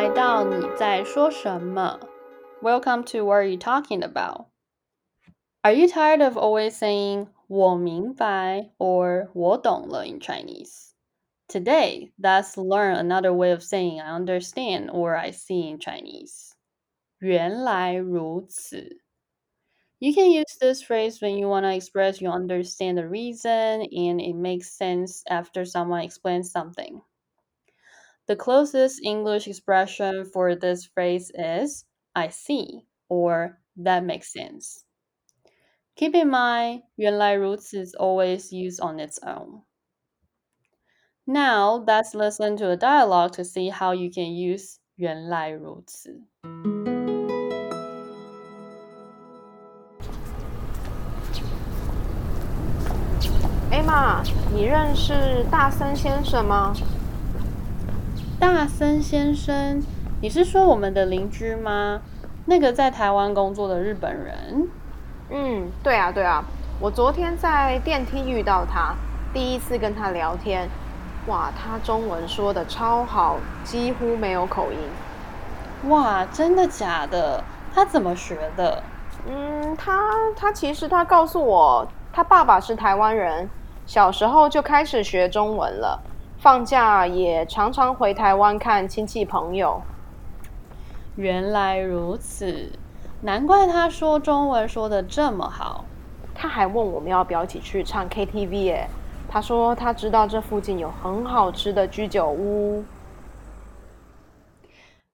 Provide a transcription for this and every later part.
来到你在说什么？Welcome to what are you talking about? Are you tired of always saying 我明白 or 我懂了 in Chinese? Today, let's learn another way of saying I understand or I see in Chinese. 原来如此. You can use this phrase when you want to express you understand the reason and it makes sense after someone explains something. The closest English expression for this phrase is I see or that makes sense. Keep in mind, 原来如此 is always used on its own. Now, let's listen to a dialogue to see how you can use 原来如此. Emma，你认识大森先生吗？ 大森先生，你是说我们的邻居吗？那个在台湾工作的日本人？嗯，对啊，对啊，我昨天在电梯遇到他，第一次跟他聊天，哇，他中文说的超好，几乎没有口音。哇，真的假的？他怎么学的？嗯，他他其实他告诉我，他爸爸是台湾人，小时候就开始学中文了。放假也常常回台湾看亲戚朋友。原来如此，难怪他说中文说的这么好。他还问我们要不要一起去唱 KTV 耶。他说他知道这附近有很好吃的居酒屋。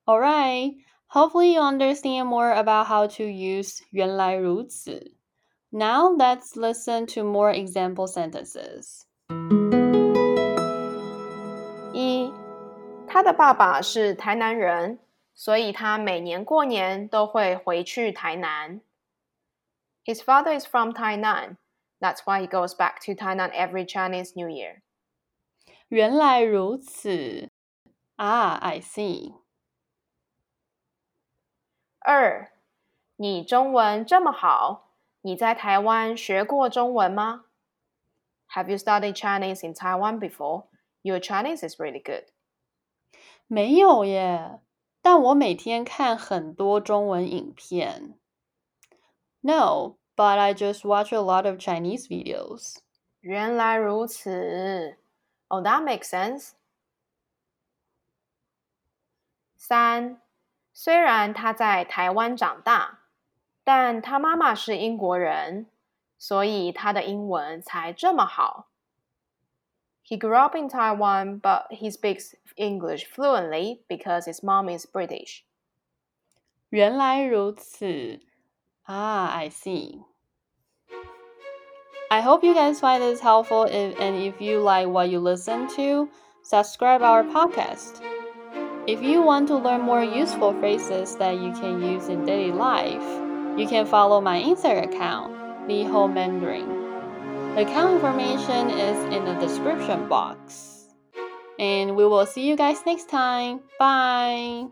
All right, hopefully you understand more about how to use 原来如此。Now let's listen to more example sentences. 他的爸爸是台南人，所以他每年过年都会回去台南。His father is from Tainan. That's why he goes back to Tainan every Chinese New Year. 原来如此啊，I see. 二，你中文这么好，你在台湾学过中文吗？Have you studied Chinese in Taiwan before? Your Chinese is really good. 没有耶，但我每天看很多中文影片。No, but I just watch a lot of Chinese videos. 原来如此。Oh, that makes sense. 三，虽然他在台湾长大，但他妈妈是英国人，所以他的英文才这么好。He grew up in Taiwan, but he speaks English fluently because his mom is British. 原来如此. Ah, I see. I hope you guys find this helpful if, and if you like what you listen to, subscribe our podcast. If you want to learn more useful phrases that you can use in daily life, you can follow my Instagram account, Liho Mandarin. The account information is in the description box. And we will see you guys next time. Bye!